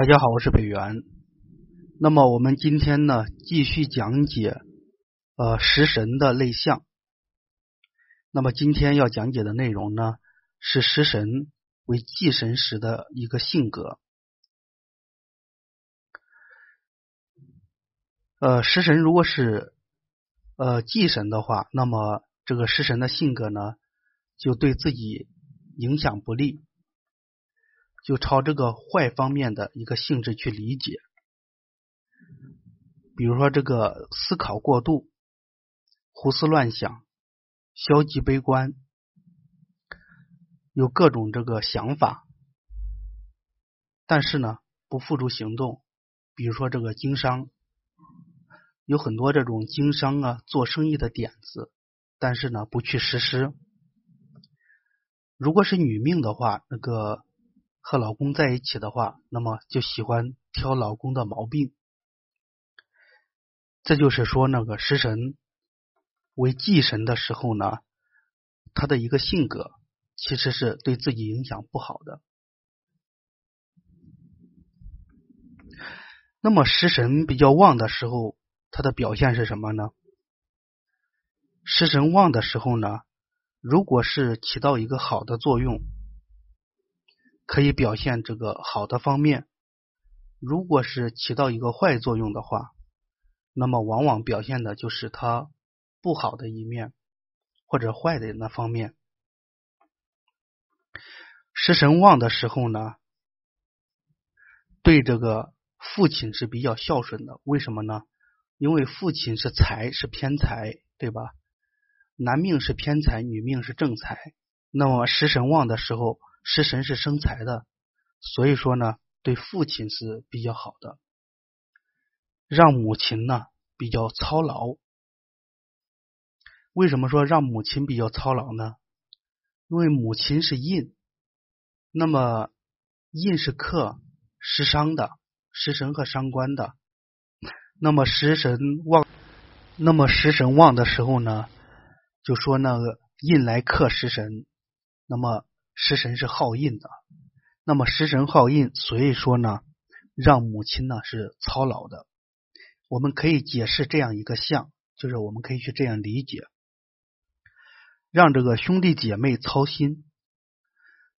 大家好，我是北元。那么我们今天呢，继续讲解呃食神的类象。那么今天要讲解的内容呢，是食神为忌神时的一个性格。呃，食神如果是呃忌神的话，那么这个食神的性格呢，就对自己影响不利。就朝这个坏方面的一个性质去理解，比如说这个思考过度、胡思乱想、消极悲观，有各种这个想法，但是呢不付诸行动。比如说这个经商，有很多这种经商啊、做生意的点子，但是呢不去实施。如果是女命的话，那个。和老公在一起的话，那么就喜欢挑老公的毛病。这就是说，那个食神为忌神的时候呢，他的一个性格其实是对自己影响不好的。那么食神比较旺的时候，它的表现是什么呢？食神旺的时候呢，如果是起到一个好的作用。可以表现这个好的方面，如果是起到一个坏作用的话，那么往往表现的就是它不好的一面或者坏的那方面。食神旺的时候呢，对这个父亲是比较孝顺的。为什么呢？因为父亲是财，是偏财，对吧？男命是偏财，女命是正财。那么食神旺的时候。食神是生财的，所以说呢，对父亲是比较好的，让母亲呢比较操劳。为什么说让母亲比较操劳呢？因为母亲是印，那么印是克食伤的，食神和伤官的。那么食神旺，那么食神旺的时候呢，就说那个印来克食神，那么。食神是好印的，那么食神好印，所以说呢，让母亲呢是操劳的。我们可以解释这样一个象，就是我们可以去这样理解，让这个兄弟姐妹操心，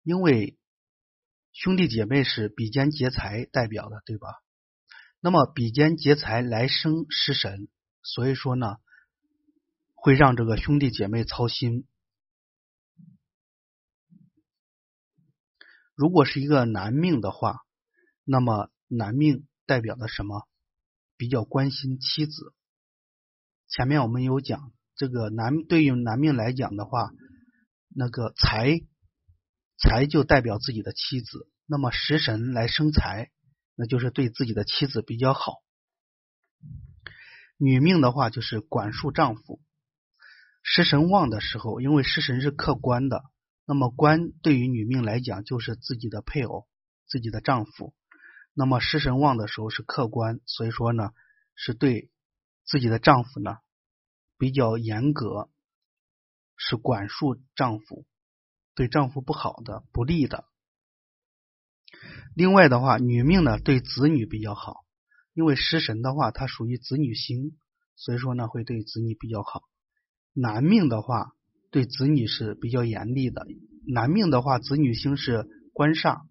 因为兄弟姐妹是比肩劫财代表的，对吧？那么比肩劫财来生食神，所以说呢，会让这个兄弟姐妹操心。如果是一个男命的话，那么男命代表的什么？比较关心妻子。前面我们有讲，这个男对于男命来讲的话，那个财财就代表自己的妻子。那么食神来生财，那就是对自己的妻子比较好。女命的话就是管束丈夫。食神旺的时候，因为食神是客观的。那么官对于女命来讲就是自己的配偶、自己的丈夫。那么食神旺的时候是客观，所以说呢是对自己的丈夫呢比较严格，是管束丈夫，对丈夫不好的、不利的。另外的话，女命呢对子女比较好，因为食神的话它属于子女星，所以说呢会对子女比较好。男命的话。对子女是比较严厉的，男命的话，子女星是官煞，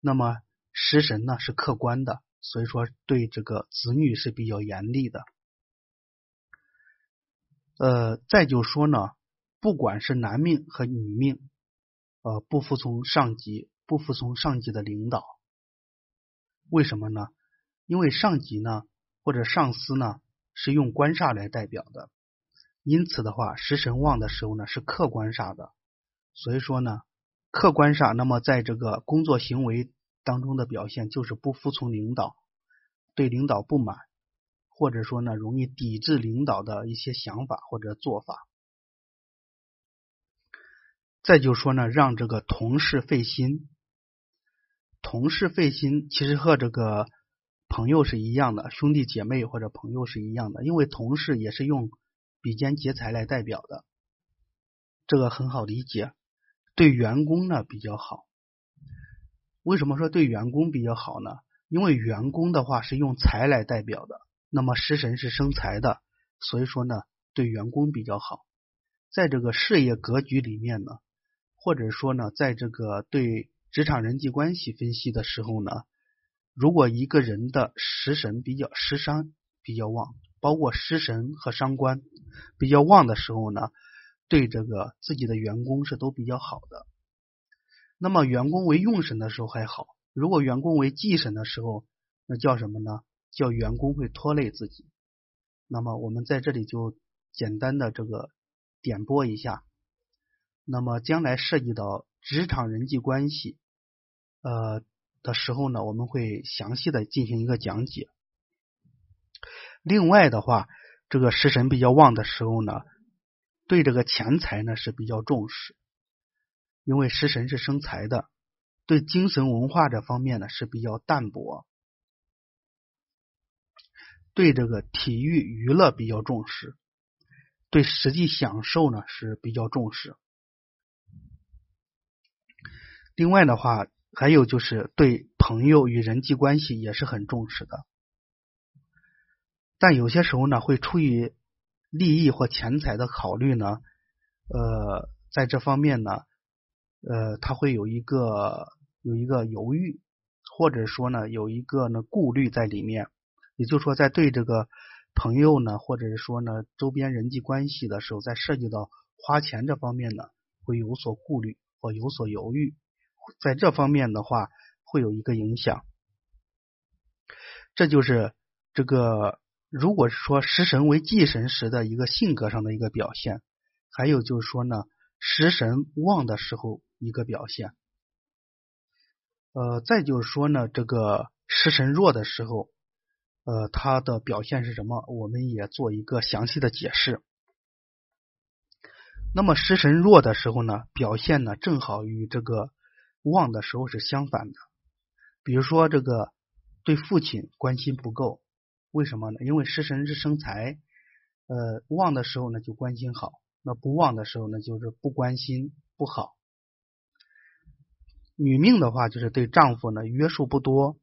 那么食神呢是客观的，所以说对这个子女是比较严厉的。呃，再就说呢，不管是男命和女命，呃，不服从上级，不服从上级的领导，为什么呢？因为上级呢或者上司呢是用官煞来代表的。因此的话，食神旺的时候呢，是客观煞的。所以说呢，客观煞，那么在这个工作行为当中的表现，就是不服从领导，对领导不满，或者说呢，容易抵制领导的一些想法或者做法。再就说呢，让这个同事费心。同事费心，其实和这个朋友是一样的，兄弟姐妹或者朋友是一样的，因为同事也是用。比肩劫财来代表的，这个很好理解。对员工呢比较好。为什么说对员工比较好呢？因为员工的话是用财来代表的，那么食神是生财的，所以说呢，对员工比较好。在这个事业格局里面呢，或者说呢，在这个对职场人际关系分析的时候呢，如果一个人的食神比较食伤比较旺，包括食神和伤官比较旺的时候呢，对这个自己的员工是都比较好的。那么员工为用神的时候还好。如果员工为忌神的时候，那叫什么呢？叫员工会拖累自己。那么我们在这里就简单的这个点拨一下。那么将来涉及到职场人际关系呃的时候呢，我们会详细的进行一个讲解。另外的话，这个食神比较旺的时候呢，对这个钱财呢是比较重视，因为食神是生财的。对精神文化这方面呢是比较淡薄，对这个体育娱乐比较重视，对实际享受呢是比较重视。另外的话，还有就是对朋友与人际关系也是很重视的，但有些时候呢会出于利益或钱财的考虑呢，呃，在这方面呢。呃，他会有一个有一个犹豫，或者说呢，有一个呢顾虑在里面。也就是说，在对这个朋友呢，或者是说呢周边人际关系的时候，在涉及到花钱这方面呢，会有所顾虑或有所犹豫。在这方面的话，会有一个影响。这就是这个，如果是说食神为忌神时的一个性格上的一个表现。还有就是说呢，食神旺的时候。一个表现，呃，再就是说呢，这个食神弱的时候，呃，它的表现是什么？我们也做一个详细的解释。那么食神弱的时候呢，表现呢正好与这个旺的时候是相反的。比如说，这个对父亲关心不够，为什么呢？因为食神是生财，呃，旺的时候呢就关心好，那不旺的时候呢就是不关心不好。女命的话，就是对丈夫呢约束不多，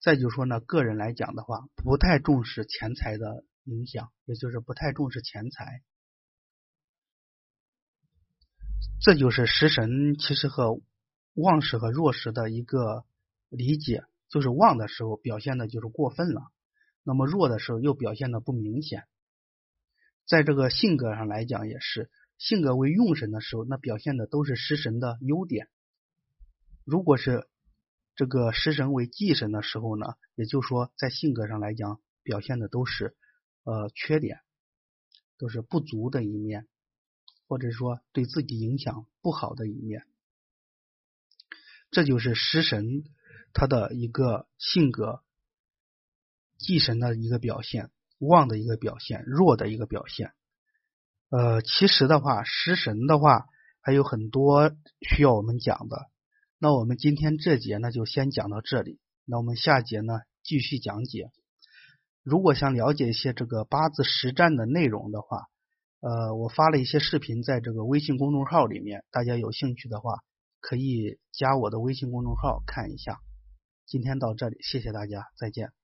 再就说呢，个人来讲的话，不太重视钱财的影响，也就是不太重视钱财。这就是食神其实和旺时和弱时的一个理解，就是旺的时候表现的就是过分了，那么弱的时候又表现的不明显。在这个性格上来讲，也是性格为用神的时候，那表现的都是食神的优点。如果是这个食神为忌神的时候呢，也就是说在性格上来讲，表现的都是呃缺点，都是不足的一面，或者说对自己影响不好的一面。这就是食神他的一个性格，忌神的一个表现，旺的一个表现，弱的一个表现。呃，其实的话，食神的话还有很多需要我们讲的。那我们今天这节呢就先讲到这里，那我们下节呢继续讲解。如果想了解一些这个八字实战的内容的话，呃，我发了一些视频在这个微信公众号里面，大家有兴趣的话可以加我的微信公众号看一下。今天到这里，谢谢大家，再见。